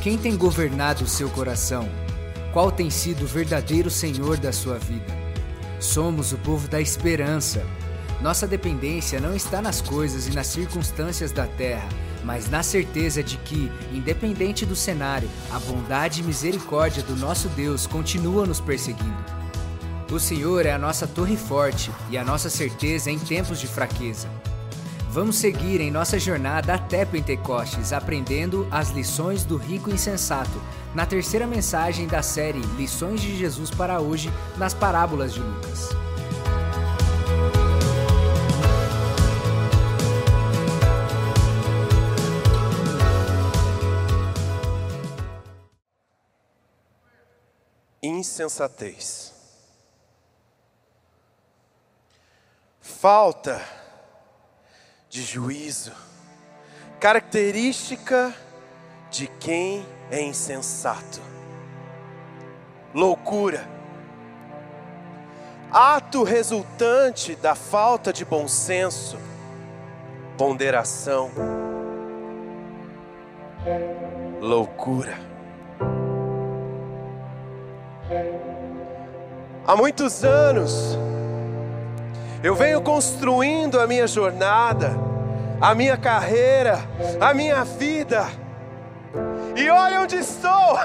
Quem tem governado o seu coração? Qual tem sido o verdadeiro Senhor da sua vida? Somos o povo da esperança. Nossa dependência não está nas coisas e nas circunstâncias da terra, mas na certeza de que, independente do cenário, a bondade e misericórdia do nosso Deus continua nos perseguindo. O Senhor é a nossa torre forte e a nossa certeza em tempos de fraqueza. Vamos seguir em nossa jornada até Pentecostes, aprendendo as lições do rico insensato, na terceira mensagem da série Lições de Jesus para hoje, nas parábolas de Lucas. Insensatez. Falta de juízo, característica de quem é insensato. Loucura, ato resultante da falta de bom senso, ponderação. Loucura. Há muitos anos, eu venho construindo a minha jornada, a minha carreira, a minha vida. E olha onde estou!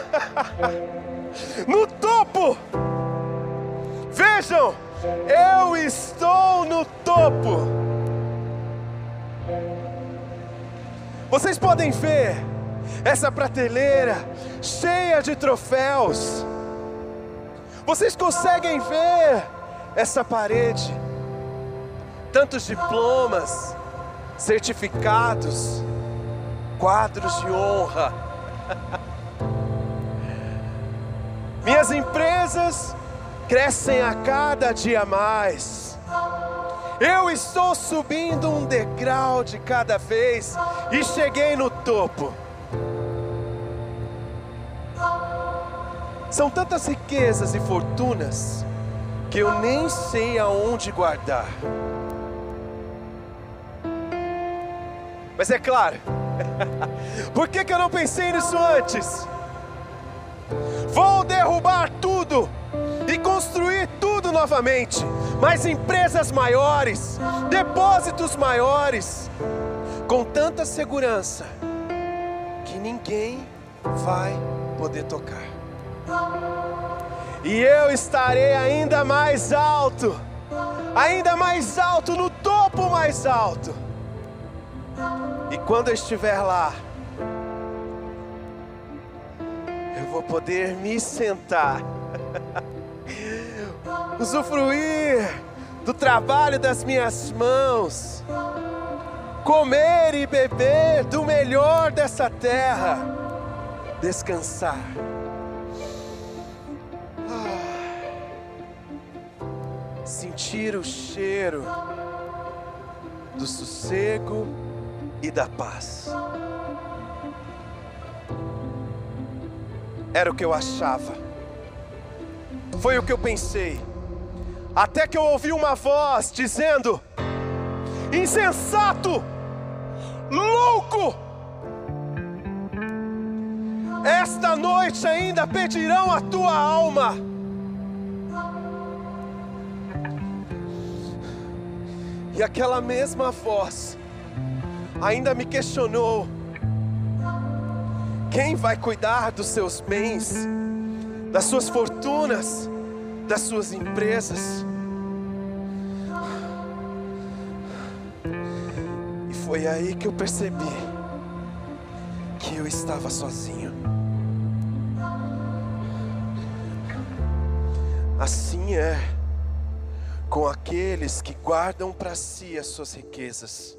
no topo! Vejam, eu estou no topo. Vocês podem ver essa prateleira cheia de troféus. Vocês conseguem ver essa parede tantos diplomas, certificados, quadros de honra. Minhas empresas crescem a cada dia mais. Eu estou subindo um degrau de cada vez e cheguei no topo. São tantas riquezas e fortunas que eu nem sei aonde guardar. Mas é claro, por que, que eu não pensei nisso antes? Vou derrubar tudo e construir tudo novamente. Mais empresas maiores, depósitos maiores, com tanta segurança que ninguém vai poder tocar. E eu estarei ainda mais alto, ainda mais alto, no topo mais alto e quando eu estiver lá, eu vou poder me sentar, usufruir do trabalho das minhas mãos, comer e beber do melhor dessa terra, descansar. Ah, sentir o cheiro do sossego e da paz. Era o que eu achava, foi o que eu pensei, até que eu ouvi uma voz dizendo: insensato, louco, esta noite ainda pedirão a tua alma. E aquela mesma voz ainda me questionou: quem vai cuidar dos seus bens, das suas fortunas, das suas empresas? E foi aí que eu percebi que eu estava sozinho. Assim é com aqueles que guardam para si as suas riquezas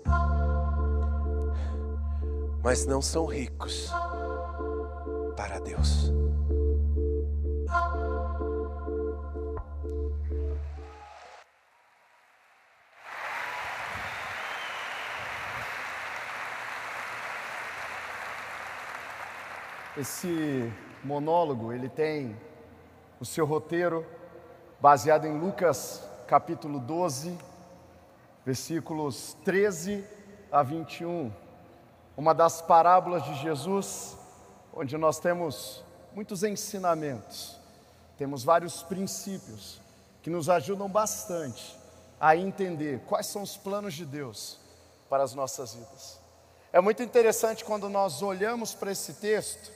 mas não são ricos para Deus. Esse monólogo, ele tem o seu roteiro baseado em Lucas capítulo 12, versículos 13 a 21 uma das parábolas de Jesus onde nós temos muitos ensinamentos, temos vários princípios que nos ajudam bastante a entender quais são os planos de Deus para as nossas vidas. É muito interessante quando nós olhamos para esse texto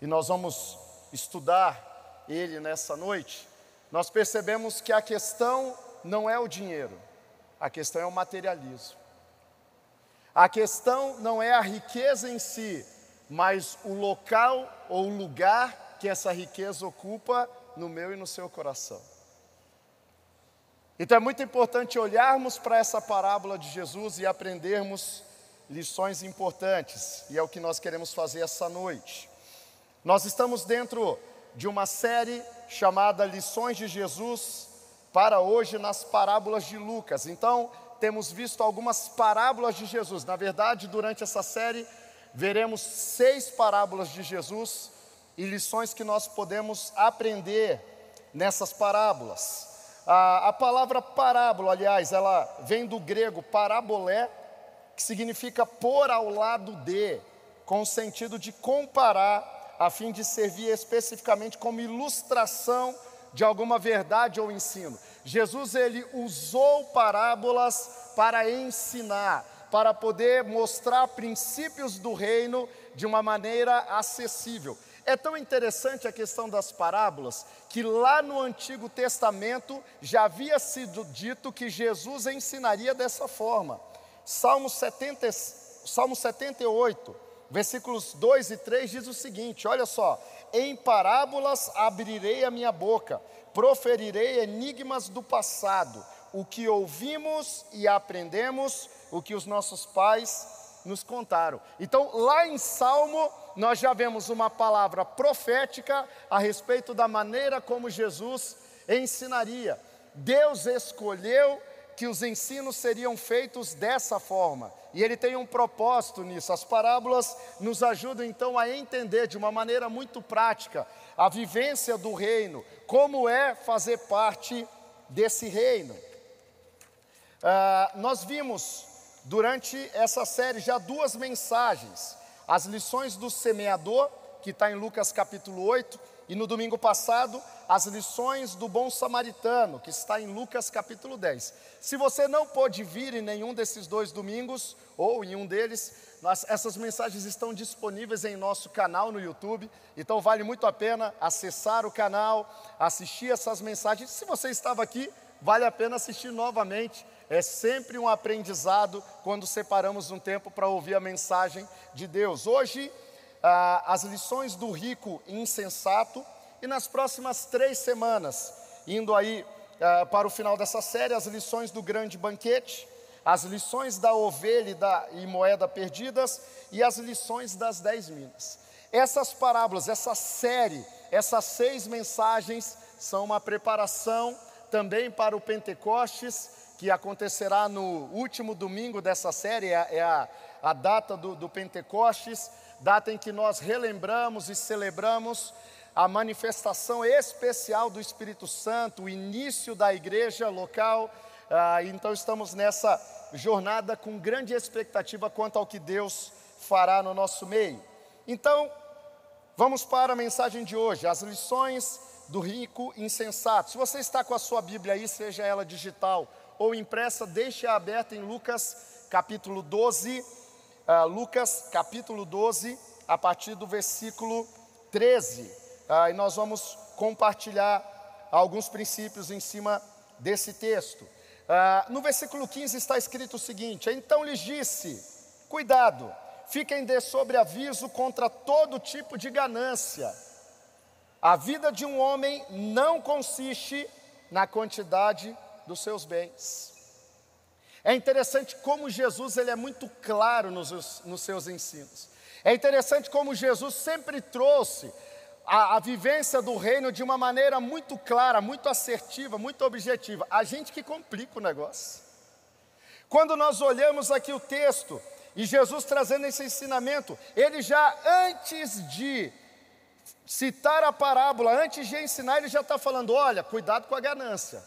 e nós vamos estudar ele nessa noite, nós percebemos que a questão não é o dinheiro, a questão é o materialismo. A questão não é a riqueza em si, mas o local ou o lugar que essa riqueza ocupa no meu e no seu coração. Então é muito importante olharmos para essa parábola de Jesus e aprendermos lições importantes, e é o que nós queremos fazer essa noite. Nós estamos dentro de uma série chamada Lições de Jesus para hoje nas parábolas de Lucas. Então, temos visto algumas parábolas de Jesus. Na verdade, durante essa série, veremos seis parábolas de Jesus e lições que nós podemos aprender nessas parábolas. A, a palavra parábola, aliás, ela vem do grego parabolé, que significa pôr ao lado de, com o sentido de comparar, a fim de servir especificamente como ilustração de alguma verdade ou ensino. Jesus ele usou parábolas para ensinar, para poder mostrar princípios do reino de uma maneira acessível. É tão interessante a questão das parábolas que lá no Antigo Testamento já havia sido dito que Jesus ensinaria dessa forma. Salmo, 70, Salmo 78, versículos 2 e 3 diz o seguinte: olha só, em parábolas abrirei a minha boca, proferirei enigmas do passado, o que ouvimos e aprendemos, o que os nossos pais nos contaram. Então, lá em Salmo, nós já vemos uma palavra profética a respeito da maneira como Jesus ensinaria. Deus escolheu que os ensinos seriam feitos dessa forma. E ele tem um propósito nisso. As parábolas nos ajudam então a entender de uma maneira muito prática a vivência do reino, como é fazer parte desse reino. Uh, nós vimos durante essa série já duas mensagens: as lições do semeador, que está em Lucas capítulo 8, e no domingo passado, as lições do bom samaritano, que está em Lucas capítulo 10. Se você não pôde vir em nenhum desses dois domingos, ou em um deles, nós, essas mensagens estão disponíveis em nosso canal no YouTube, então vale muito a pena acessar o canal, assistir essas mensagens. Se você estava aqui, vale a pena assistir novamente é sempre um aprendizado quando separamos um tempo para ouvir a mensagem de Deus. Hoje, ah, as lições do rico insensato, e nas próximas três semanas, indo aí ah, para o final dessa série, as lições do grande banquete, as lições da ovelha e, da, e moeda perdidas e as lições das dez minas. Essas parábolas, essa série, essas seis mensagens são uma preparação também para o Pentecostes que acontecerá no último domingo dessa série, é, é a, a data do, do Pentecostes, data em que nós relembramos e celebramos a manifestação especial do Espírito Santo, o início da igreja local. Ah, então estamos nessa jornada com grande expectativa quanto ao que Deus fará no nosso meio. Então, vamos para a mensagem de hoje, as lições do rico insensato. Se você está com a sua Bíblia aí, seja ela digital ou impressa, deixe-a aberta em Lucas capítulo 12, uh, Lucas capítulo 12, a partir do versículo 13. Uh, ah, e nós vamos compartilhar alguns princípios em cima desse texto. Uh, no versículo 15 está escrito o seguinte: Então lhes disse: Cuidado, fiquem de sobreaviso contra todo tipo de ganância. A vida de um homem não consiste na quantidade dos seus bens. É interessante como Jesus ele é muito claro nos, nos seus ensinos. É interessante como Jesus sempre trouxe a, a, vivência do reino de uma maneira muito clara, muito assertiva, muito objetiva. A gente que complica o negócio. Quando nós olhamos aqui o texto e Jesus trazendo esse ensinamento, ele já antes de citar a parábola, antes de ensinar, ele já está falando: olha, cuidado com a ganância.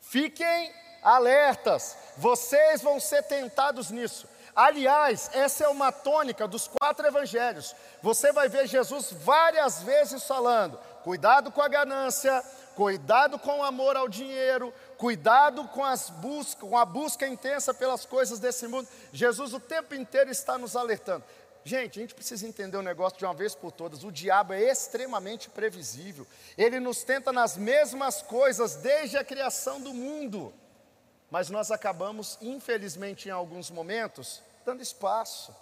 Fiquem alertas, vocês vão ser tentados nisso. Aliás, essa é uma tônica dos quatro evangelhos. Você vai ver Jesus várias vezes falando: cuidado com a ganância, cuidado com o amor ao dinheiro, cuidado com, as busca, com a busca intensa pelas coisas desse mundo. Jesus o tempo inteiro está nos alertando. Gente, a gente precisa entender o um negócio de uma vez por todas. O diabo é extremamente previsível. Ele nos tenta nas mesmas coisas desde a criação do mundo. Mas nós acabamos, infelizmente, em alguns momentos, dando espaço,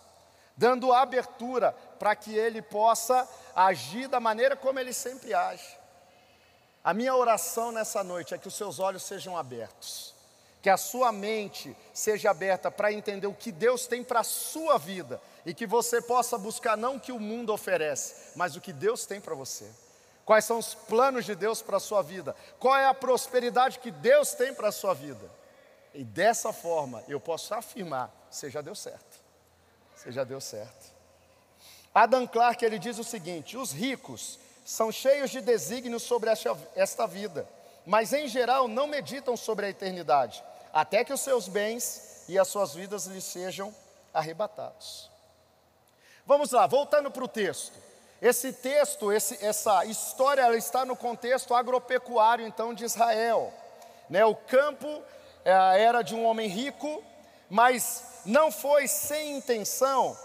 dando abertura para que ele possa agir da maneira como ele sempre age. A minha oração nessa noite é que os seus olhos sejam abertos, que a sua mente seja aberta para entender o que Deus tem para a sua vida e que você possa buscar não o que o mundo oferece, mas o que Deus tem para você. Quais são os planos de Deus para a sua vida? Qual é a prosperidade que Deus tem para a sua vida? E dessa forma eu posso afirmar: você já deu certo. Você já deu certo. Adam Clarke ele diz o seguinte: os ricos são cheios de desígnios sobre esta vida, mas em geral não meditam sobre a eternidade, até que os seus bens e as suas vidas lhes sejam arrebatados. Vamos lá, voltando para o texto. Esse texto, esse, essa história, ela está no contexto agropecuário então de Israel. Né, o campo era de um homem rico, mas não foi sem intenção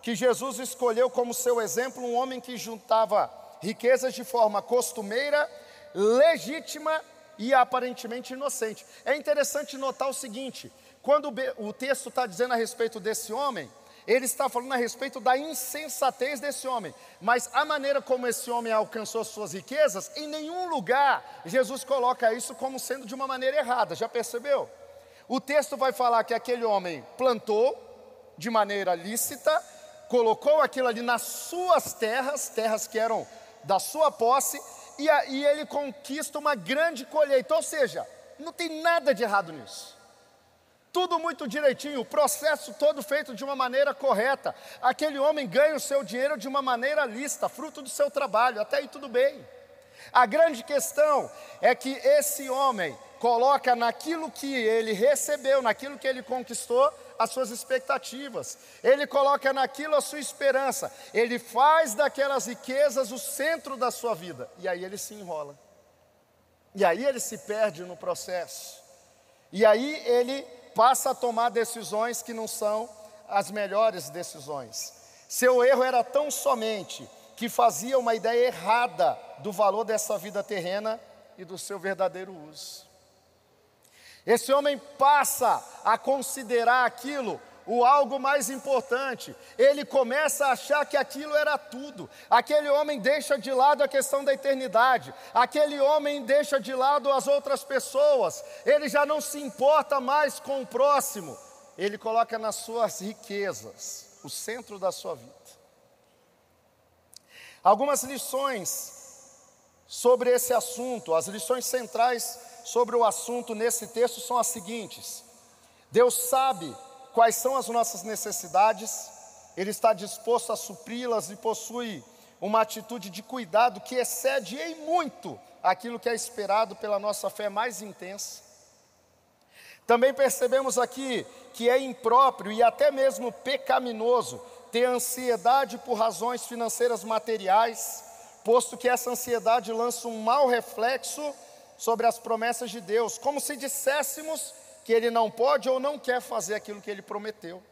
que Jesus escolheu como seu exemplo um homem que juntava riquezas de forma costumeira, legítima e aparentemente inocente. É interessante notar o seguinte: quando o texto está dizendo a respeito desse homem, ele está falando a respeito da insensatez desse homem, mas a maneira como esse homem alcançou suas riquezas, em nenhum lugar Jesus coloca isso como sendo de uma maneira errada, já percebeu? O texto vai falar que aquele homem plantou de maneira lícita, colocou aquilo ali nas suas terras, terras que eram da sua posse, e, a, e ele conquista uma grande colheita. Ou seja, não tem nada de errado nisso. Tudo muito direitinho, o processo todo feito de uma maneira correta. Aquele homem ganha o seu dinheiro de uma maneira lícita, fruto do seu trabalho, até aí tudo bem. A grande questão é que esse homem coloca naquilo que ele recebeu, naquilo que ele conquistou, as suas expectativas, ele coloca naquilo a sua esperança, ele faz daquelas riquezas o centro da sua vida, e aí ele se enrola, e aí ele se perde no processo, e aí ele passa a tomar decisões que não são as melhores decisões. Seu erro era tão somente que fazia uma ideia errada do valor dessa vida terrena e do seu verdadeiro uso. Esse homem passa a considerar aquilo o algo mais importante. Ele começa a achar que aquilo era tudo. Aquele homem deixa de lado a questão da eternidade. Aquele homem deixa de lado as outras pessoas. Ele já não se importa mais com o próximo. Ele coloca nas suas riquezas o centro da sua vida. Algumas lições sobre esse assunto, as lições centrais sobre o assunto nesse texto são as seguintes: Deus sabe quais são as nossas necessidades, Ele está disposto a supri-las e possui uma atitude de cuidado que excede em muito aquilo que é esperado pela nossa fé mais intensa. Também percebemos aqui que é impróprio e até mesmo pecaminoso ter ansiedade por razões financeiras materiais, posto que essa ansiedade lança um mau reflexo sobre as promessas de Deus, como se disséssemos que Ele não pode ou não quer fazer aquilo que Ele prometeu.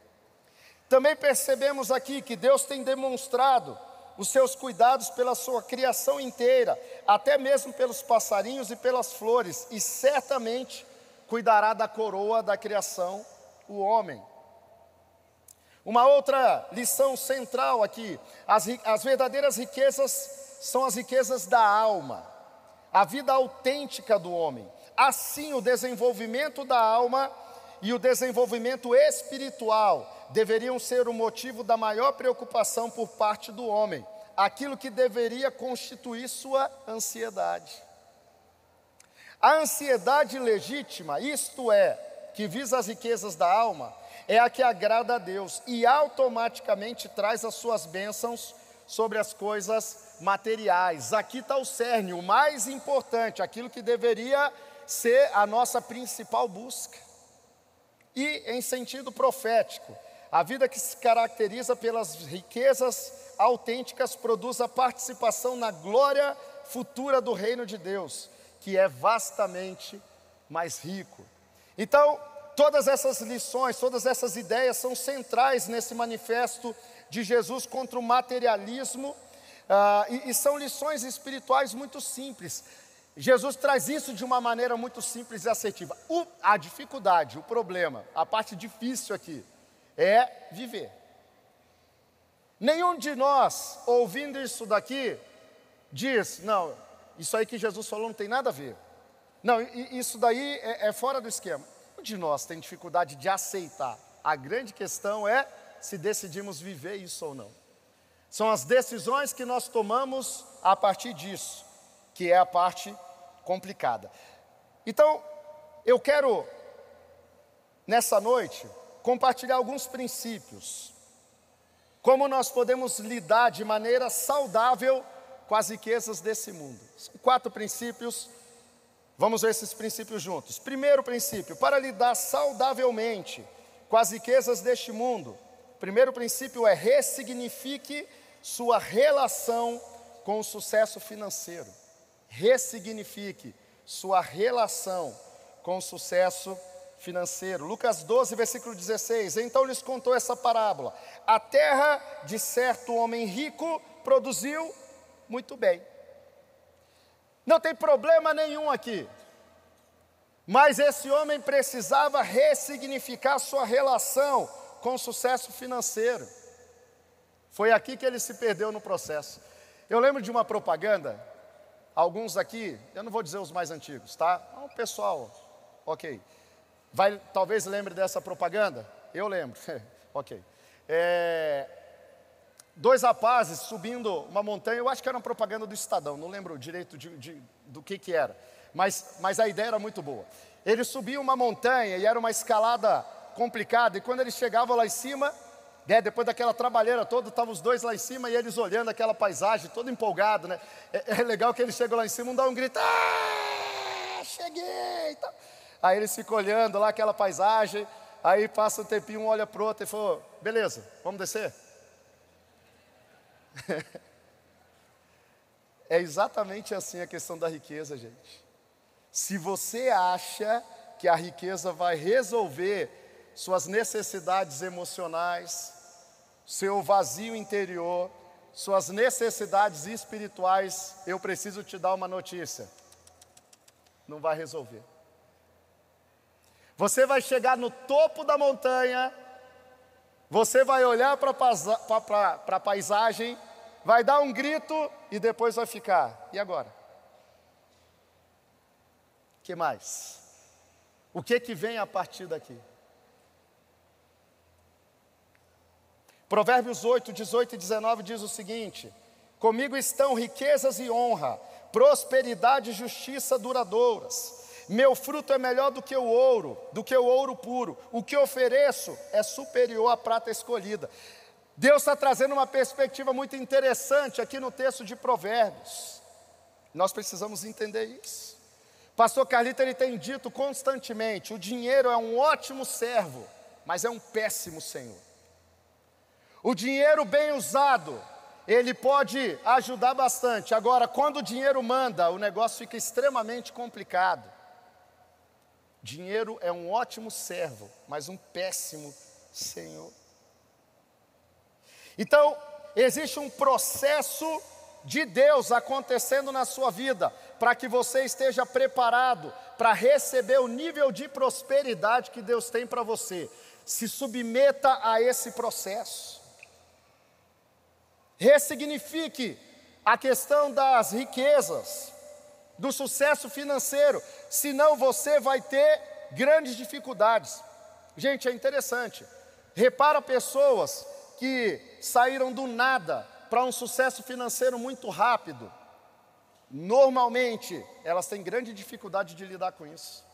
Também percebemos aqui que Deus tem demonstrado os seus cuidados pela sua criação inteira, até mesmo pelos passarinhos e pelas flores, e certamente cuidará da coroa da criação, o homem. Uma outra lição central aqui: as, as verdadeiras riquezas são as riquezas da alma a vida autêntica do homem. Assim, o desenvolvimento da alma e o desenvolvimento espiritual deveriam ser o motivo da maior preocupação por parte do homem, aquilo que deveria constituir sua ansiedade. A ansiedade legítima, isto é, que visa as riquezas da alma, é a que agrada a Deus e automaticamente traz as suas bênçãos sobre as coisas materiais. Aqui está o cerne, o mais importante, aquilo que deveria ser a nossa principal busca. E em sentido profético, A vida que se caracteriza pelas riquezas autênticas produz a participação na glória futura do reino de Deus, que é vastamente mais rico. Então, todas essas lições, todas essas ideias são centrais nesse manifesto de Jesus contra o materialismo, uh, e, e são lições espirituais muito simples. Jesus traz isso de uma maneira muito simples e assertiva. O, a dificuldade, o problema, a parte difícil aqui, é viver. Nenhum de nós, ouvindo isso daqui, diz: não, isso aí que Jesus falou não tem nada a ver. Não, isso daí é, é fora do esquema. Um de nós tem dificuldade de aceitar. A grande questão é se decidimos viver isso ou não. São as decisões que nós tomamos a partir disso, que é a parte complicada. Então, eu quero, nessa noite, compartilhar alguns princípios. Como nós podemos lidar de maneira saudável com as riquezas desse mundo. São quatro princípios Vamos ver esses princípios juntos. Primeiro princípio, para lidar saudavelmente com as riquezas deste mundo, primeiro princípio é ressignifique sua relação com o sucesso financeiro. Ressignifique sua relação com o sucesso financeiro. Lucas 12, versículo 16. Então lhes contou essa parábola: A terra de certo homem rico produziu muito bem. Não tem problema nenhum aqui. Mas esse homem precisava ressignificar sua relação com o sucesso financeiro. Foi aqui que ele se perdeu no processo. Eu lembro de uma propaganda, alguns aqui, eu não vou dizer os mais antigos, tá? O pessoal, ok. Vai, talvez lembre dessa propaganda? Eu lembro, ok. É, dois rapazes subindo uma montanha, eu acho que era uma propaganda do Estadão, não lembro direito de, de, do que, que era, mas, mas a ideia era muito boa. Eles subiam uma montanha e era uma escalada complicada, e quando eles chegavam lá em cima, né, depois daquela trabalheira toda, estavam os dois lá em cima e eles olhando aquela paisagem, todo empolgado, né? É, é legal que eles chegam lá em cima, um dá um grito, ah, cheguei! Aí eles ficam olhando lá aquela paisagem, aí passa um tempinho, um olha para o outro e falou, beleza, vamos descer? é exatamente assim a questão da riqueza, gente. Se você acha que a riqueza vai resolver suas necessidades emocionais, seu vazio interior, suas necessidades espirituais, eu preciso te dar uma notícia: não vai resolver. Você vai chegar no topo da montanha, você vai olhar para a paisagem vai dar um grito e depois vai ficar. E agora? O que mais? O que que vem a partir daqui? Provérbios 8, 18 e 19 diz o seguinte: Comigo estão riquezas e honra, prosperidade e justiça duradouras. Meu fruto é melhor do que o ouro, do que o ouro puro. O que ofereço é superior à prata escolhida. Deus está trazendo uma perspectiva muito interessante aqui no texto de Provérbios. Nós precisamos entender isso. Pastor Carlito ele tem dito constantemente: o dinheiro é um ótimo servo, mas é um péssimo senhor. O dinheiro bem usado, ele pode ajudar bastante. Agora, quando o dinheiro manda, o negócio fica extremamente complicado. Dinheiro é um ótimo servo, mas um péssimo senhor. Então, existe um processo de Deus acontecendo na sua vida, para que você esteja preparado para receber o nível de prosperidade que Deus tem para você. Se submeta a esse processo. Ressignifique a questão das riquezas, do sucesso financeiro, senão você vai ter grandes dificuldades. Gente, é interessante. Repara pessoas que saíram do nada para um sucesso financeiro muito rápido, normalmente elas têm grande dificuldade de lidar com isso.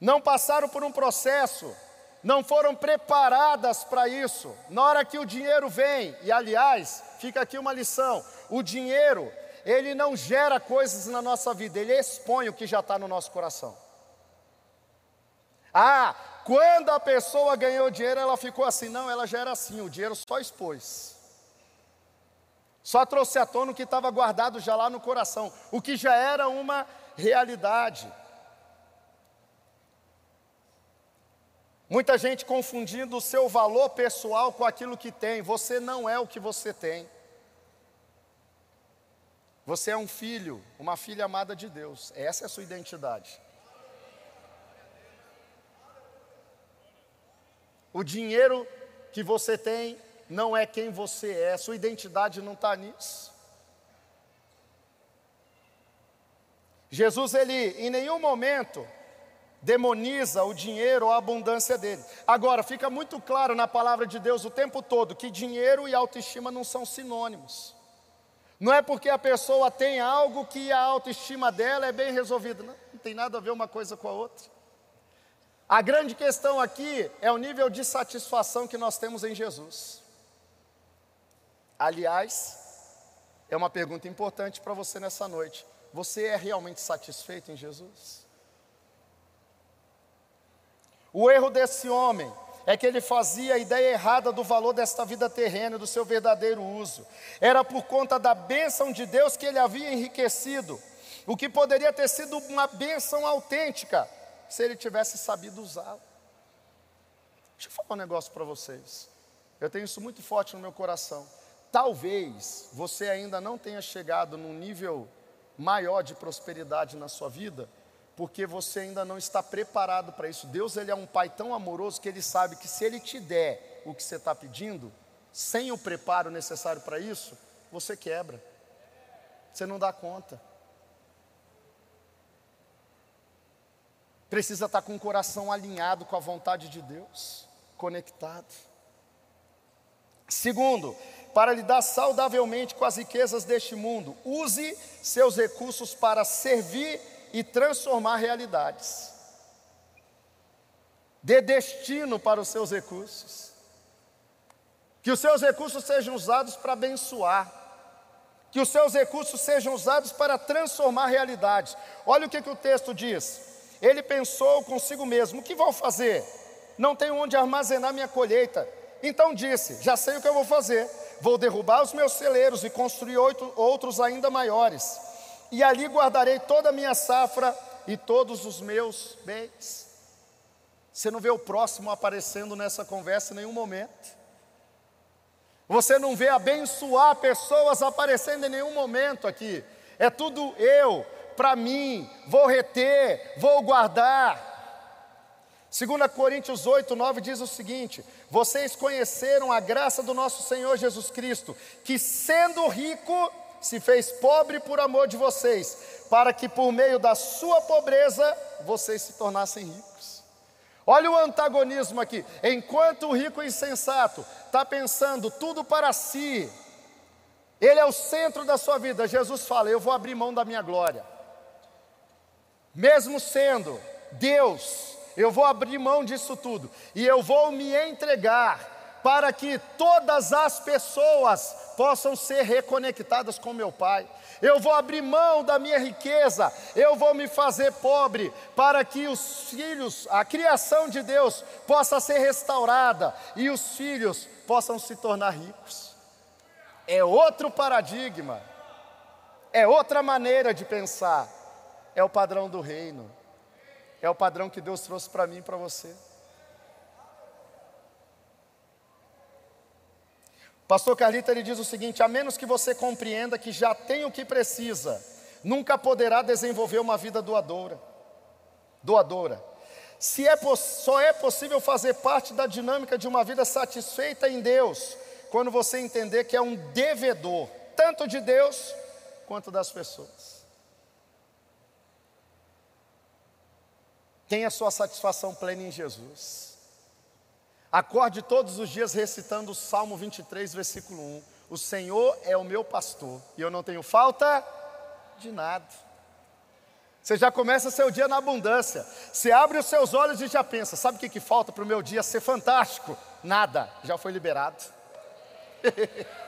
Não passaram por um processo, não foram preparadas para isso. Na hora que o dinheiro vem, e aliás, fica aqui uma lição: o dinheiro, ele não gera coisas na nossa vida, ele expõe o que já está no nosso coração. Ah, Quando a pessoa ganhou dinheiro, ela ficou assim, não, ela já era assim, o dinheiro só expôs. Só trouxe à tona o que estava guardado já lá no coração, o que já era uma realidade. Muita gente confundindo o seu valor pessoal com aquilo que tem. Você não é o que você tem. Você é um filho, uma filha amada de Deus. Essa é a sua identidade. O dinheiro que você tem não é quem você é, sua identidade não está nisso. Jesus, ele em nenhum momento demoniza o dinheiro ou a abundância dele. Agora, fica muito claro na palavra de Deus o tempo todo que dinheiro e autoestima não são sinônimos. Não é porque a pessoa tem algo que a autoestima dela é bem resolvida. Não, não tem nada a ver uma coisa com a outra. A grande questão aqui é o nível de satisfação que nós temos em Jesus. Aliás, é uma pergunta importante para você nessa noite. Você é realmente satisfeito em Jesus? O erro desse homem é que ele fazia a ideia errada do valor desta vida terrena, do seu verdadeiro uso. Era por conta da bênção de Deus que ele havia enriquecido, o que poderia ter sido uma bênção autêntica, se ele tivesse sabido usá-la. Deixa eu falar um negócio para vocês. Eu tenho isso muito forte no meu coração. Talvez você ainda não tenha chegado num nível maior de prosperidade na sua vida, porque você ainda não está preparado para isso. Deus ele é um pai tão amoroso que ele sabe que se ele te der o que você está pedindo, sem o preparo necessário para isso, você quebra. Você não dá conta. Precisa estar com o coração alinhado com a vontade de Deus, conectado. Segundo, para lidar saudavelmente com as riquezas deste mundo, use seus recursos para servir e transformar realidades. Dê destino para os seus recursos. Que os seus recursos sejam usados para abençoar. Que os seus recursos sejam usados para transformar realidades. Olha o que, que o texto diz. Ele pensou consigo mesmo: o que vou fazer? Não tenho onde armazenar minha colheita. Então disse: Já sei o que eu vou fazer. Vou derrubar os meus celeiros e construir outros ainda maiores e ali guardarei toda a minha safra e todos os meus bens. Você não vê o próximo aparecendo nessa conversa em nenhum momento. Você não vê abençoar pessoas aparecendo em nenhum momento aqui. É tudo eu, para mim, vou reter, vou guardar. 2 Coríntios 8, 9 diz o seguinte: Vocês conheceram a graça do nosso Senhor Jesus Cristo, que sendo rico, se fez pobre por amor de vocês, para que por meio da sua pobreza vocês se tornassem ricos. Olha o antagonismo aqui. Enquanto o rico insensato está pensando tudo para si, ele é o centro da sua vida. Jesus fala: Eu vou abrir mão da minha glória, mesmo sendo Deus, eu vou abrir mão disso tudo e eu vou me entregar para que todas as pessoas possam ser reconectadas com meu Pai. Eu vou abrir mão da minha riqueza, eu vou me fazer pobre, para que os filhos, a criação de Deus, possa ser restaurada e os filhos possam se tornar ricos. É outro paradigma, é outra maneira de pensar, é o padrão do reino, é o padrão que Deus trouxe para mim e para você. Pastor Carlita ele diz o seguinte: a menos que você compreenda que já tem o que precisa, nunca poderá desenvolver uma vida doadora. Doadora. Se é, só é possível fazer parte da dinâmica de uma vida satisfeita em Deus, quando você entender que é um devedor, tanto de Deus quanto das pessoas. Tenha sua satisfação plena em Jesus. Acorde todos os dias recitando o Salmo 23, versículo 1. O Senhor é o meu pastor e eu não tenho falta de nada. Você já começa seu dia na abundância. Você abre os seus olhos e já pensa: sabe o que, que falta para o meu dia ser fantástico? Nada, já foi liberado.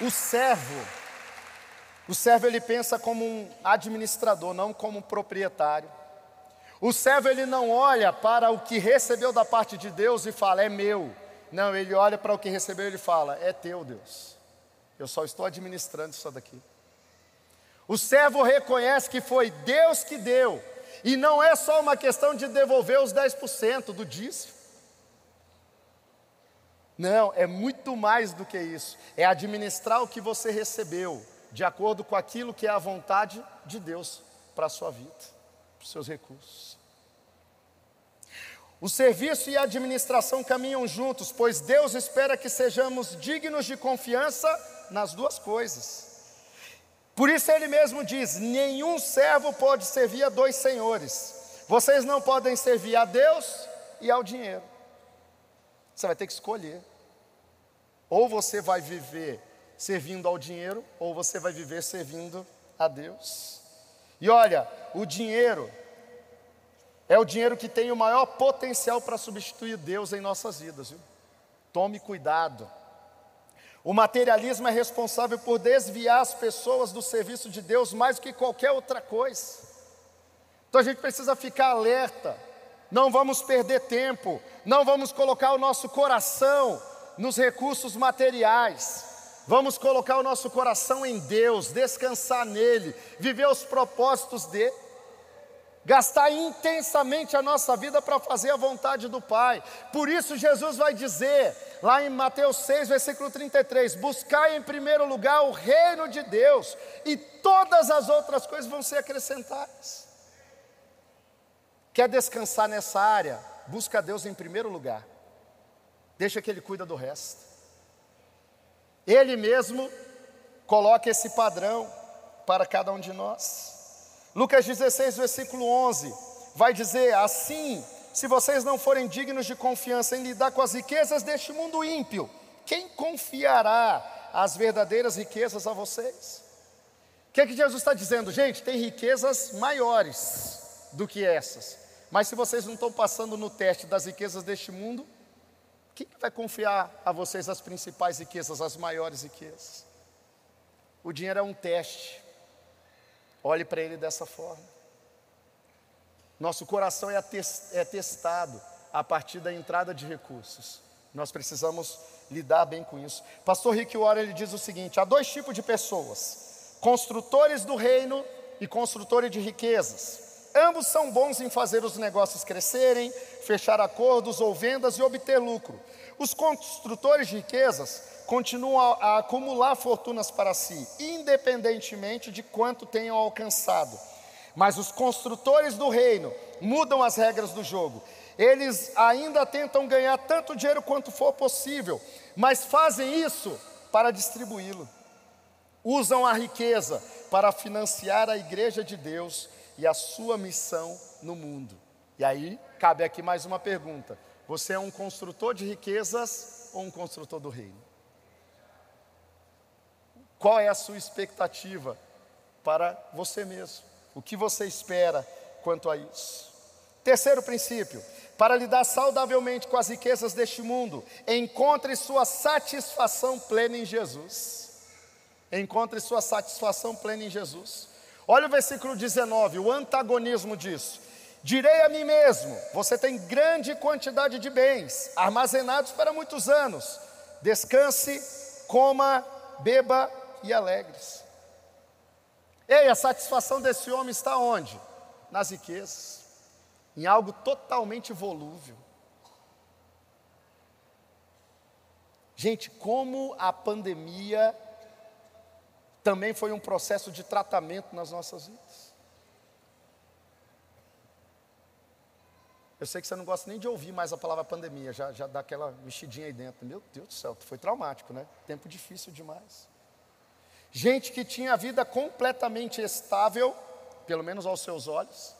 o servo O servo ele pensa como um administrador, não como um proprietário. O servo ele não olha para o que recebeu da parte de Deus e fala, é meu. Não, ele olha para o que recebeu e ele fala, é teu, Deus. Eu só estou administrando isso daqui. O servo reconhece que foi Deus que deu, e não é só uma questão de devolver os 10% do dízimo. Não, é muito mais do que isso. É administrar o que você recebeu, de acordo com aquilo que é a vontade de Deus para a sua vida, para os seus recursos. O serviço e a administração caminham juntos, pois Deus espera que sejamos dignos de confiança nas duas coisas. Por isso ele mesmo diz: nenhum servo pode servir a dois senhores. Vocês não podem servir a Deus e ao dinheiro. Você vai ter que escolher. Ou você vai viver servindo ao dinheiro, ou você vai viver servindo a Deus. E olha, o dinheiro é o dinheiro que tem o maior potencial para substituir Deus em nossas vidas, viu? Tome cuidado. O materialismo é responsável por desviar as pessoas do serviço de Deus mais do que qualquer outra coisa. Então a gente precisa ficar alerta, não vamos perder tempo, não vamos colocar o nosso coração nos recursos materiais, vamos colocar o nosso coração em Deus, descansar nele, viver os propósitos dele gastar intensamente a nossa vida para fazer a vontade do Pai. Por isso, Jesus vai dizer, lá em Mateus 6, versículo 33: Buscai em primeiro lugar o reino de Deus, e todas as outras coisas vão ser acrescentadas. Quer descansar nessa área? Busca Deus em primeiro lugar, deixa que Ele cuida do resto. Ele mesmo coloca esse padrão para cada um de nós. Lucas 16, versículo 11, vai dizer: Assim, se vocês não forem dignos de confiança em lidar com as riquezas deste mundo ímpio, quem confiará as verdadeiras riquezas a vocês? O que é que Jesus está dizendo? Gente, tem riquezas maiores do que essas, mas se vocês não estão passando no teste das riquezas deste mundo, quem vai confiar a vocês as principais riquezas, as maiores riquezas? O dinheiro é um teste. Olhe para ele dessa forma. Nosso coração é, é testado a partir da entrada de recursos. Nós precisamos lidar bem com isso. Pastor Rick Warren ele diz o seguinte: há dois tipos de pessoas: construtores do reino e construtores de riquezas. Ambos são bons em fazer os negócios crescerem, fechar acordos ou vendas e obter lucro. Os construtores de riquezas continuam a, acumular fortunas para si, independentemente de quanto tenham alcançado. Mas os construtores do reino mudam as regras do jogo. Eles ainda tentam ganhar tanto dinheiro quanto for possível, mas fazem isso para distribuí-lo. Usam a riqueza para financiar a igreja de Deus e a sua missão no mundo. E aí, cabe aqui mais uma pergunta: você é um construtor de riquezas ou um construtor do reino? Qual é a sua expectativa para você mesmo? O que você espera quanto a isso? Terceiro princípio: para lidar saudavelmente com as riquezas deste mundo, encontre sua satisfação plena em Jesus. Encontre sua satisfação plena em Jesus. Olha o versículo 19, o antagonismo disso. Direi a mim mesmo: você tem grande quantidade de bens, armazenados para muitos anos. Descanse, coma, beba e alegres. Ei, a satisfação desse homem está onde? Nas riquezas, em algo totalmente volúvel. Gente, como a pandemia também foi um processo de tratamento nas nossas vidas. Eu sei que você não gosta nem de ouvir mais a palavra pandemia, já, já dá aquela mexidinha aí dentro. Meu Deus do céu, foi traumático, né? Tempo difícil demais. Gente que tinha a vida completamente estável, pelo menos aos seus olhos,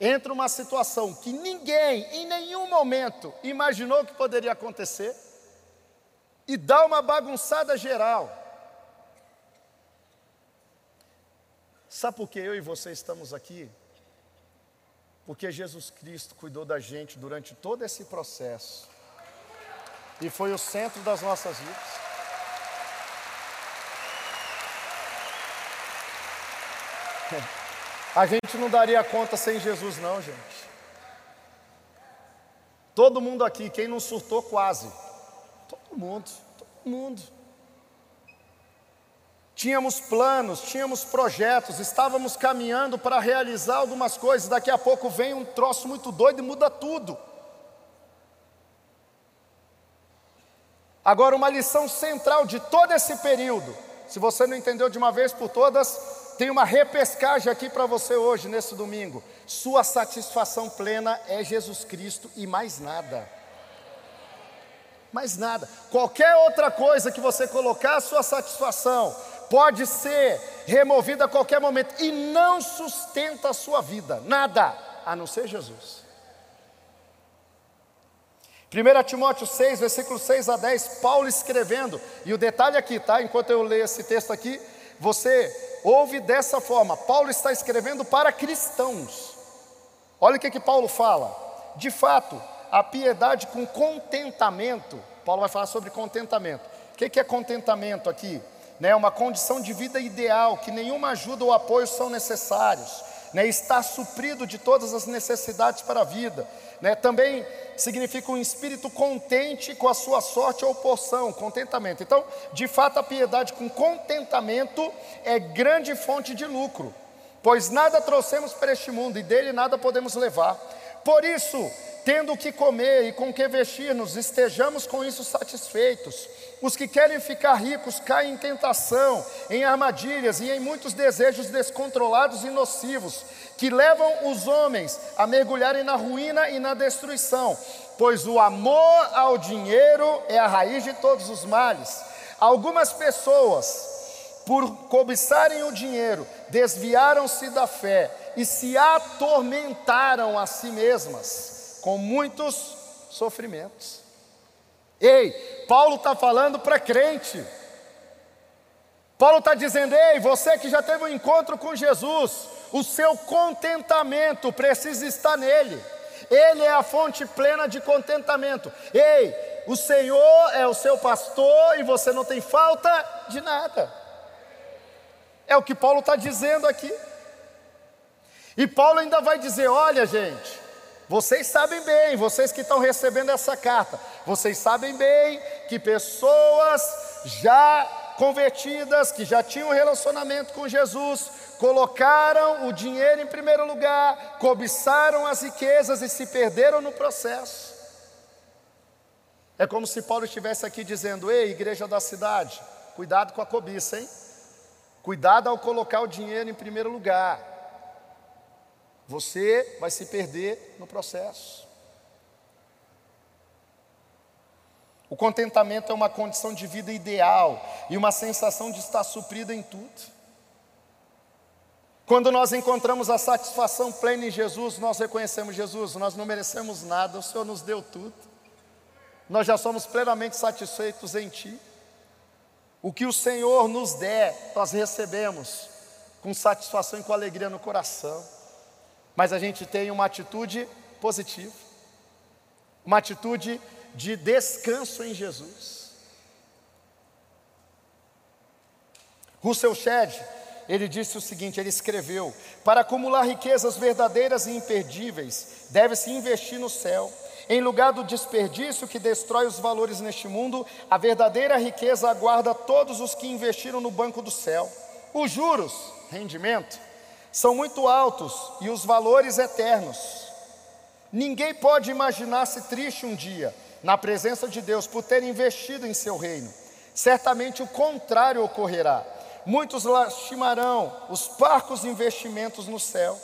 entra uma situação que ninguém, em nenhum momento, imaginou que poderia acontecer, e dá uma bagunçada geral. Sabe por que eu e você estamos aqui? Porque Jesus Cristo cuidou da gente durante todo esse processo, e foi o centro das nossas vidas. A gente não daria conta sem Jesus, não, gente. Todo mundo aqui, quem não surtou quase? Todo mundo, todo mundo. Tínhamos planos, tínhamos projetos, estávamos caminhando para realizar algumas coisas. Daqui a pouco vem um troço muito doido e muda tudo. Agora, uma lição central de todo esse período, se você não entendeu de uma vez por todas, tem uma repescagem aqui para você hoje, nesse domingo. Sua satisfação plena é Jesus Cristo e mais nada. Mais nada. Qualquer outra coisa que você colocar, a sua satisfação pode ser removida a qualquer momento e não sustenta a sua vida. Nada, a não ser Jesus. 1 Timóteo 6, versículos 6 a 10, Paulo escrevendo, e o detalhe aqui, tá? Enquanto eu leio esse texto aqui, você ouve dessa forma: Paulo está escrevendo para cristãos. Olha o que, que Paulo fala. De fato, a piedade com contentamento, Paulo vai falar sobre contentamento. O que, que é contentamento aqui? Né, uma condição de vida ideal, que nenhuma ajuda ou apoio são necessários, né, está suprido de todas as necessidades para a vida. Né, também significa um espírito contente com a sua sorte ou porção, contentamento. Então, de fato, a piedade com contentamento é grande fonte de lucro, pois nada trouxemos para este mundo e dele nada podemos levar. Por isso, tendo o que comer e com o que vestir-nos, estejamos com isso satisfeitos. Os que querem ficar ricos caem em tentação, em armadilhas e em muitos desejos descontrolados e nocivos, que levam os homens a mergulharem na ruína e na destruição, pois o amor ao dinheiro é a raiz de todos os males. Algumas pessoas, por cobiçarem o dinheiro, desviaram-se da fé e se atormentaram a si mesmas com muitos sofrimentos. Ei, Paulo está falando para crente. Paulo está dizendo: ei, você que já teve um encontro com Jesus, o seu contentamento precisa estar nele. Ele é a fonte plena de contentamento. Ei, o Senhor é o seu pastor e você não tem falta de nada. É o que Paulo está dizendo aqui. E Paulo ainda vai dizer: olha, gente, vocês sabem bem, vocês que estão recebendo essa carta, vocês sabem bem que pessoas já convertidas, que já tinham um relacionamento com Jesus, colocaram o dinheiro em primeiro lugar, cobiçaram as riquezas e se perderam no processo. É como se Paulo estivesse aqui dizendo: Ei, igreja da cidade, cuidado com a cobiça, hein? Cuidado ao colocar o dinheiro em primeiro lugar. Você vai se perder no processo. O contentamento é uma condição de vida ideal e uma sensação de estar suprido em tudo. Quando nós encontramos a satisfação plena em Jesus, nós reconhecemos Jesus, nós não merecemos nada, o Senhor nos deu tudo. Nós já somos plenamente satisfeitos em Ti. O que o Senhor nos der, nós recebemos com satisfação e com alegria no coração mas a gente tem uma atitude positiva, uma atitude de descanso em Jesus. Russell Shedd, ele disse o seguinte: ele escreveu: Para acumular riquezas verdadeiras e imperdíveis, deve-se investir no céu. Em lugar do desperdício que destrói os valores neste mundo, a verdadeira riqueza aguarda todos os que investiram no banco do céu. Os juros, rendimento, são muito altos e os valores eternos. Ninguém pode imaginar-se triste um dia na presença de Deus por ter investido em seu reino. Certamente o contrário ocorrerá. Muitos lastimarão os parcos investimentos no céu.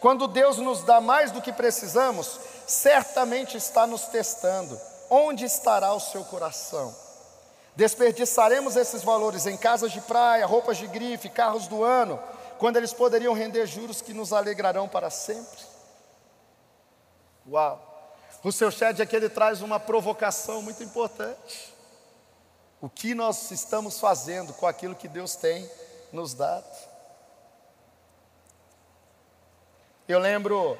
Quando Deus nos dá mais do que precisamos, certamente está nos testando. Onde estará o seu coração? Desperdiçaremos esses valores em casas de praia, roupas de grife, carros do ano, quando eles poderiam render juros que nos alegrarão para sempre. Uau! O seu chat aqui ele traz uma provocação muito importante. O que nós estamos fazendo com aquilo que Deus tem nos dado? Eu lembro,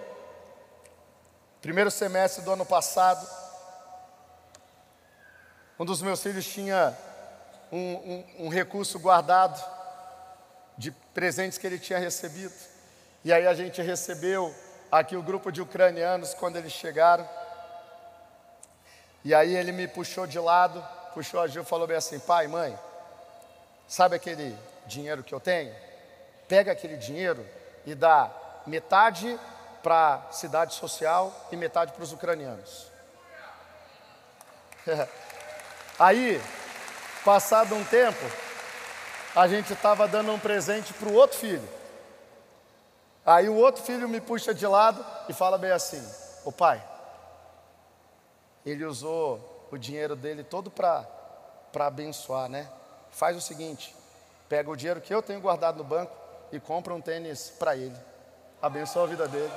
primeiro semestre do ano passado, um dos meus filhos tinha um, um, um recurso guardado presentes que ele tinha recebido. E aí a gente recebeu aqui o grupo de ucranianos quando eles chegaram. E aí ele me puxou de lado, puxou a Gil e falou bem assim: pai, mãe, sabe aquele dinheiro que eu tenho? Pega aquele dinheiro e dá metade para a cidade social e metade para os ucranianos. Aí, passado um tempo, a gente estava dando um presente para o outro filho. Aí o outro filho me puxa de lado e fala bem assim: Ô pai, ele usou o dinheiro dele todo para abençoar, né? Faz o seguinte: pega o dinheiro que eu tenho guardado no banco e compra um tênis para ele. Abençoa a vida dele.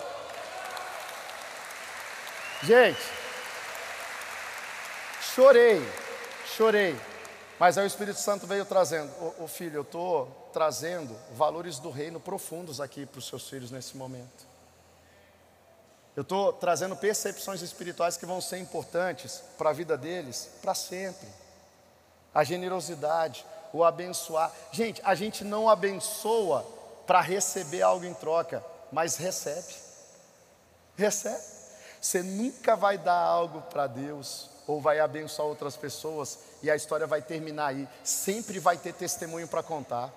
Gente, chorei, chorei. Mas aí o Espírito Santo veio trazendo, o filho, eu estou trazendo valores do reino profundos aqui para os seus filhos nesse momento. Eu estou trazendo percepções espirituais que vão ser importantes para a vida deles para sempre. A generosidade, o abençoar. Gente, a gente não abençoa para receber algo em troca, mas recebe. Recebe. Você nunca vai dar algo para Deus ou vai abençoar outras pessoas e a história vai terminar aí. Sempre vai ter testemunho para contar.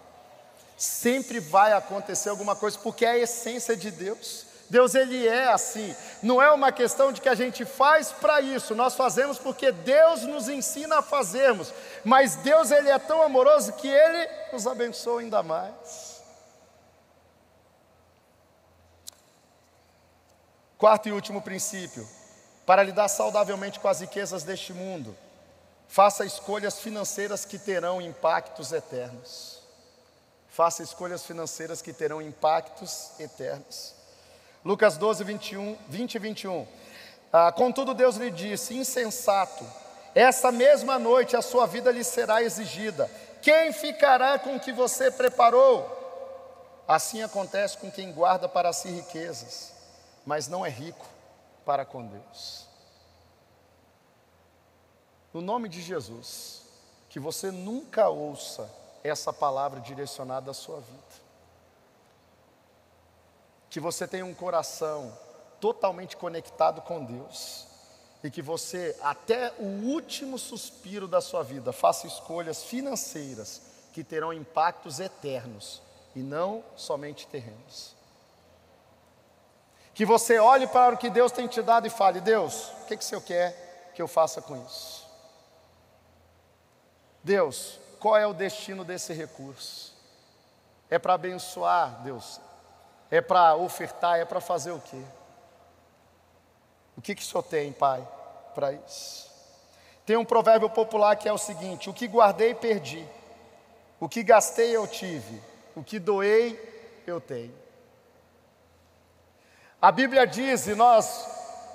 Sempre vai acontecer alguma coisa, porque é a essência de Deus. Deus ele é assim. Não é uma questão de que a gente faz para isso. Nós fazemos porque Deus nos ensina a fazermos. Mas Deus ele é tão amoroso que ele nos abençoa ainda mais. Quarto e último princípio: para lidar saudavelmente com as riquezas deste mundo, faça escolhas financeiras que terão impactos eternos. Faça escolhas financeiras que terão impactos eternos. Lucas 12, 21, 20 e 21. Ah, Contudo, Deus lhe disse: insensato, essa mesma noite a sua vida lhe será exigida. Quem ficará com o que você preparou? Assim acontece com quem guarda para si riquezas, mas não é rico para com Deus. No nome de Jesus, que você nunca ouça essa palavra direcionada à sua vida. Que você tenha um coração totalmente conectado com Deus e que você, até o último suspiro da sua vida, faça escolhas financeiras que terão impactos eternos e não somente terrenos. Que você olhe para o que Deus tem te dado e fale: Deus, o que, que o Senhor quer que eu faça com isso? Deus, qual é o destino desse recurso? É para abençoar, Deus? É para ofertar? É para fazer o quê? O que, que o Senhor tem, Pai, para isso? Tem um provérbio popular que é o seguinte: o que guardei, perdi, o que gastei, eu tive, o que doei, eu tenho. A Bíblia diz, e nós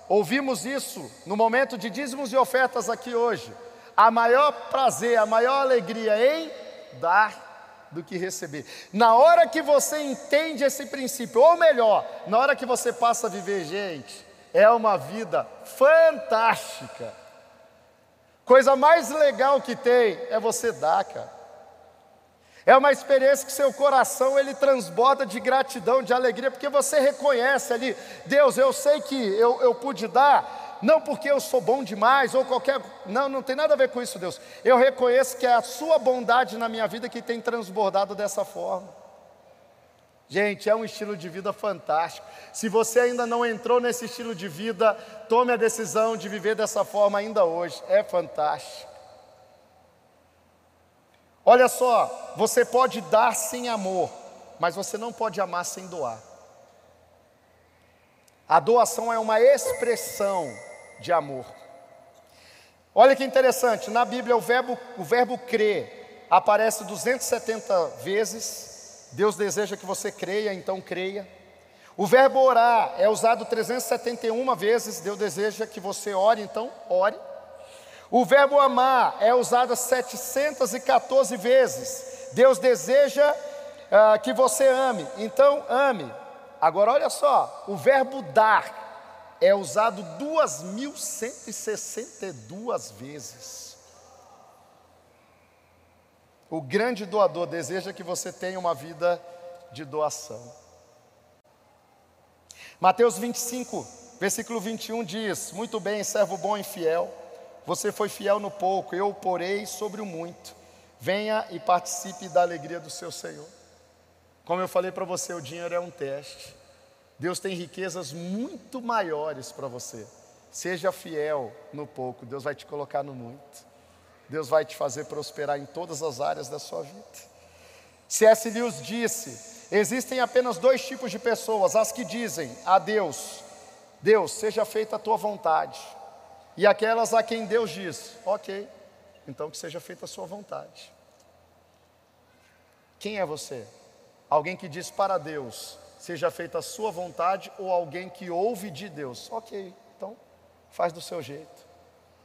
ouvimos isso no momento de dízimos e ofertas aqui hoje: a maior prazer, a maior alegria em dar do que receber. Na hora que você entende esse princípio, ou melhor, na hora que você passa a viver, gente, é uma vida fantástica. Coisa mais legal que tem é você dar, cara. É uma experiência que seu coração ele transborda de gratidão, de alegria, porque você reconhece ali, Deus, eu sei que eu, eu pude dar, não porque eu sou bom demais ou qualquer. Não, não tem nada a ver com isso, Deus. Eu reconheço que é a Sua bondade na minha vida que tem transbordado dessa forma. Gente, é um estilo de vida fantástico. Se você ainda não entrou nesse estilo de vida, tome a decisão de viver dessa forma ainda hoje. É fantástico. Olha só, você pode dar sem amor, mas você não pode amar sem doar. A doação é uma expressão de amor. Olha que interessante, na Bíblia o verbo, o verbo crer aparece 270 vezes. Deus deseja que você creia, então creia. O verbo orar é usado 371 vezes. Deus deseja que você ore, então ore. O verbo amar é usado 714 vezes. Deus deseja uh, que você ame, então ame. Agora olha só, o verbo dar é usado 2.162 vezes. O grande doador deseja que você tenha uma vida de doação. Mateus 25, versículo 21 diz: Muito bem, servo bom e fiel, você foi fiel no pouco, eu o porei sobre o muito. Venha e participe da alegria do seu Senhor. Como eu falei para você, o dinheiro é um teste. Deus tem riquezas muito maiores para você. Seja fiel no pouco, Deus vai te colocar no muito. Deus vai te fazer prosperar em todas as áreas da sua vida. C.S. Lewis disse: existem apenas dois tipos de pessoas: as que dizem a Deus, Deus, seja feita a tua vontade, e aquelas a quem Deus diz, ok, então que seja feita a sua vontade. Quem é você? Alguém que diz para Deus, seja feita a sua vontade, ou alguém que ouve de Deus, ok, então faz do seu jeito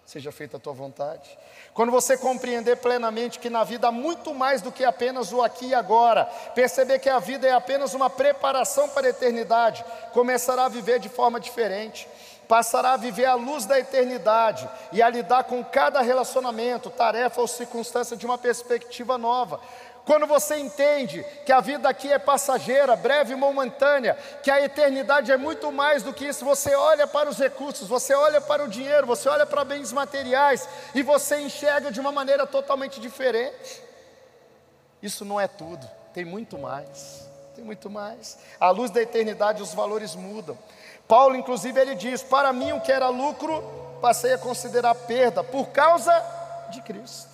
seja feita a tua vontade. Quando você compreender plenamente que na vida há muito mais do que apenas o aqui e agora, perceber que a vida é apenas uma preparação para a eternidade, começará a viver de forma diferente, passará a viver à luz da eternidade e a lidar com cada relacionamento, tarefa ou circunstância de uma perspectiva nova. Quando você entende que a vida aqui é passageira, breve e momentânea, que a eternidade é muito mais do que isso, você olha para os recursos, você olha para o dinheiro, você olha para bens materiais e você enxerga de uma maneira totalmente diferente. Isso não é tudo, tem muito mais. Tem muito mais. À luz da eternidade, os valores mudam. Paulo, inclusive, ele diz: Para mim, o que era lucro, passei a considerar perda por causa de Cristo.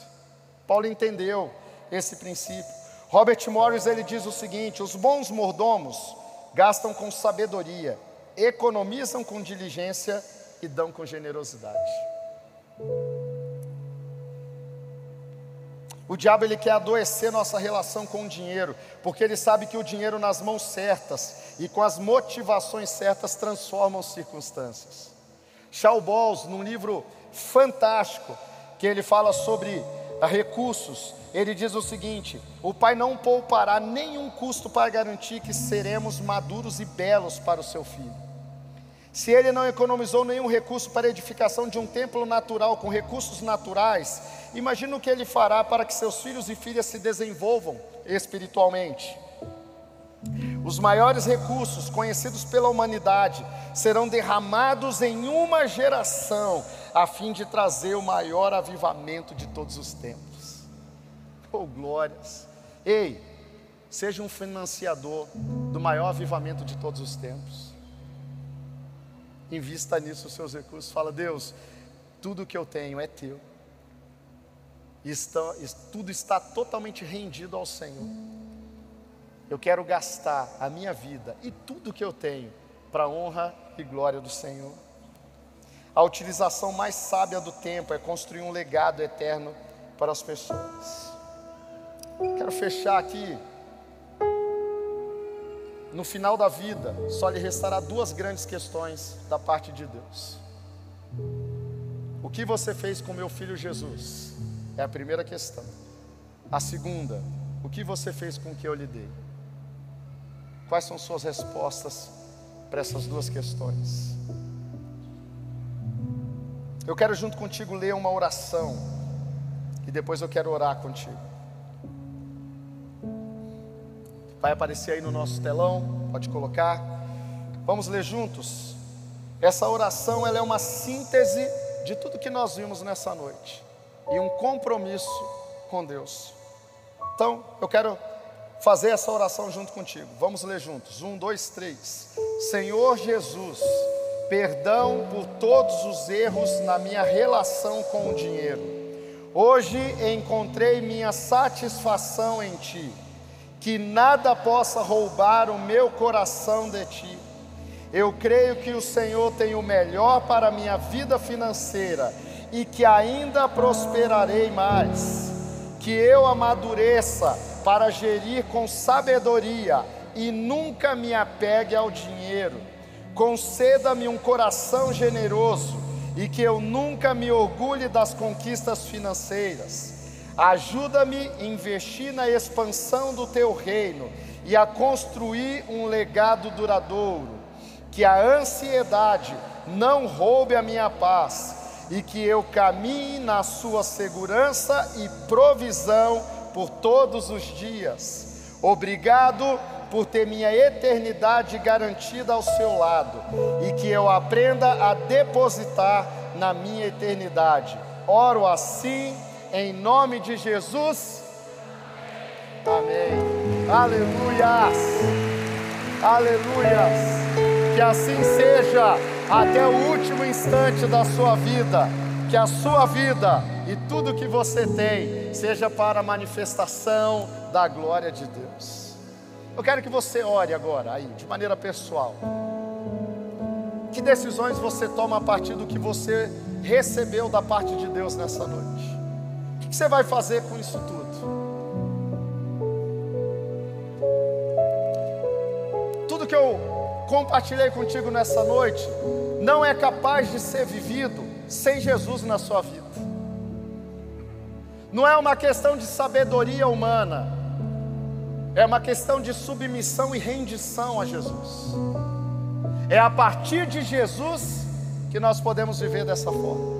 Paulo entendeu esse princípio. Robert Morris ele diz o seguinte: os bons mordomos gastam com sabedoria, economizam com diligência e dão com generosidade. O diabo ele quer adoecer nossa relação com o dinheiro, porque ele sabe que o dinheiro nas mãos certas e com as motivações certas transformam circunstâncias. Charles Bowles, num livro fantástico, que ele fala sobre recursos, ele diz o seguinte: o pai não poupará nenhum custo para garantir que seremos maduros e belos para o seu filho. Se ele não economizou nenhum recurso para a edificação de um templo natural com recursos naturais, imagina o que ele fará para que seus filhos e filhas se desenvolvam espiritualmente. Os maiores recursos conhecidos pela humanidade serão derramados em uma geração, a fim de trazer o maior avivamento de todos os tempos. Oh, glórias! Ei, seja um financiador do maior avivamento de todos os tempos. Invista nisso os seus recursos. Fala, Deus, tudo que eu tenho é teu. Está, tudo está totalmente rendido ao Senhor. Eu quero gastar a minha vida e tudo que eu tenho para a honra e glória do Senhor. A utilização mais sábia do tempo é construir um legado eterno para as pessoas. Quero fechar aqui. No final da vida, só lhe restará duas grandes questões da parte de Deus. O que você fez com meu filho Jesus? É a primeira questão. A segunda, o que você fez com o que eu lhe dei? Quais são suas respostas para essas duas questões? Eu quero junto contigo ler uma oração e depois eu quero orar contigo. Vai aparecer aí no nosso telão, pode colocar. Vamos ler juntos. Essa oração ela é uma síntese de tudo que nós vimos nessa noite e um compromisso com Deus. Então, eu quero fazer essa oração junto contigo. Vamos ler juntos. Um, dois, três. Senhor Jesus, perdão por todos os erros na minha relação com o dinheiro. Hoje encontrei minha satisfação em Ti, que nada possa roubar o meu coração de Ti. Eu creio que o Senhor tem o melhor para a minha vida financeira e que ainda prosperarei mais. Que eu amadureça para gerir com sabedoria e nunca me apegue ao dinheiro. Conceda-me um coração generoso e que eu nunca me orgulhe das conquistas financeiras. Ajuda-me a investir na expansão do teu reino e a construir um legado duradouro. Que a ansiedade não roube a minha paz e que eu caminhe na sua segurança e provisão por todos os dias. Obrigado por ter minha eternidade garantida ao seu lado e que eu aprenda a depositar na minha eternidade. Oro assim, em nome de Jesus. Amém. Aleluias. Aleluias. Que assim seja até o último instante da sua vida. Que a sua vida e tudo que você tem seja para a manifestação da glória de Deus. Eu quero que você ore agora, aí, de maneira pessoal. Que decisões você toma a partir do que você recebeu da parte de Deus nessa noite? O que você vai fazer com isso tudo? Tudo que eu compartilhei contigo nessa noite não é capaz de ser vivido sem Jesus na sua vida. Não é uma questão de sabedoria humana, é uma questão de submissão e rendição a Jesus. É a partir de Jesus que nós podemos viver dessa forma.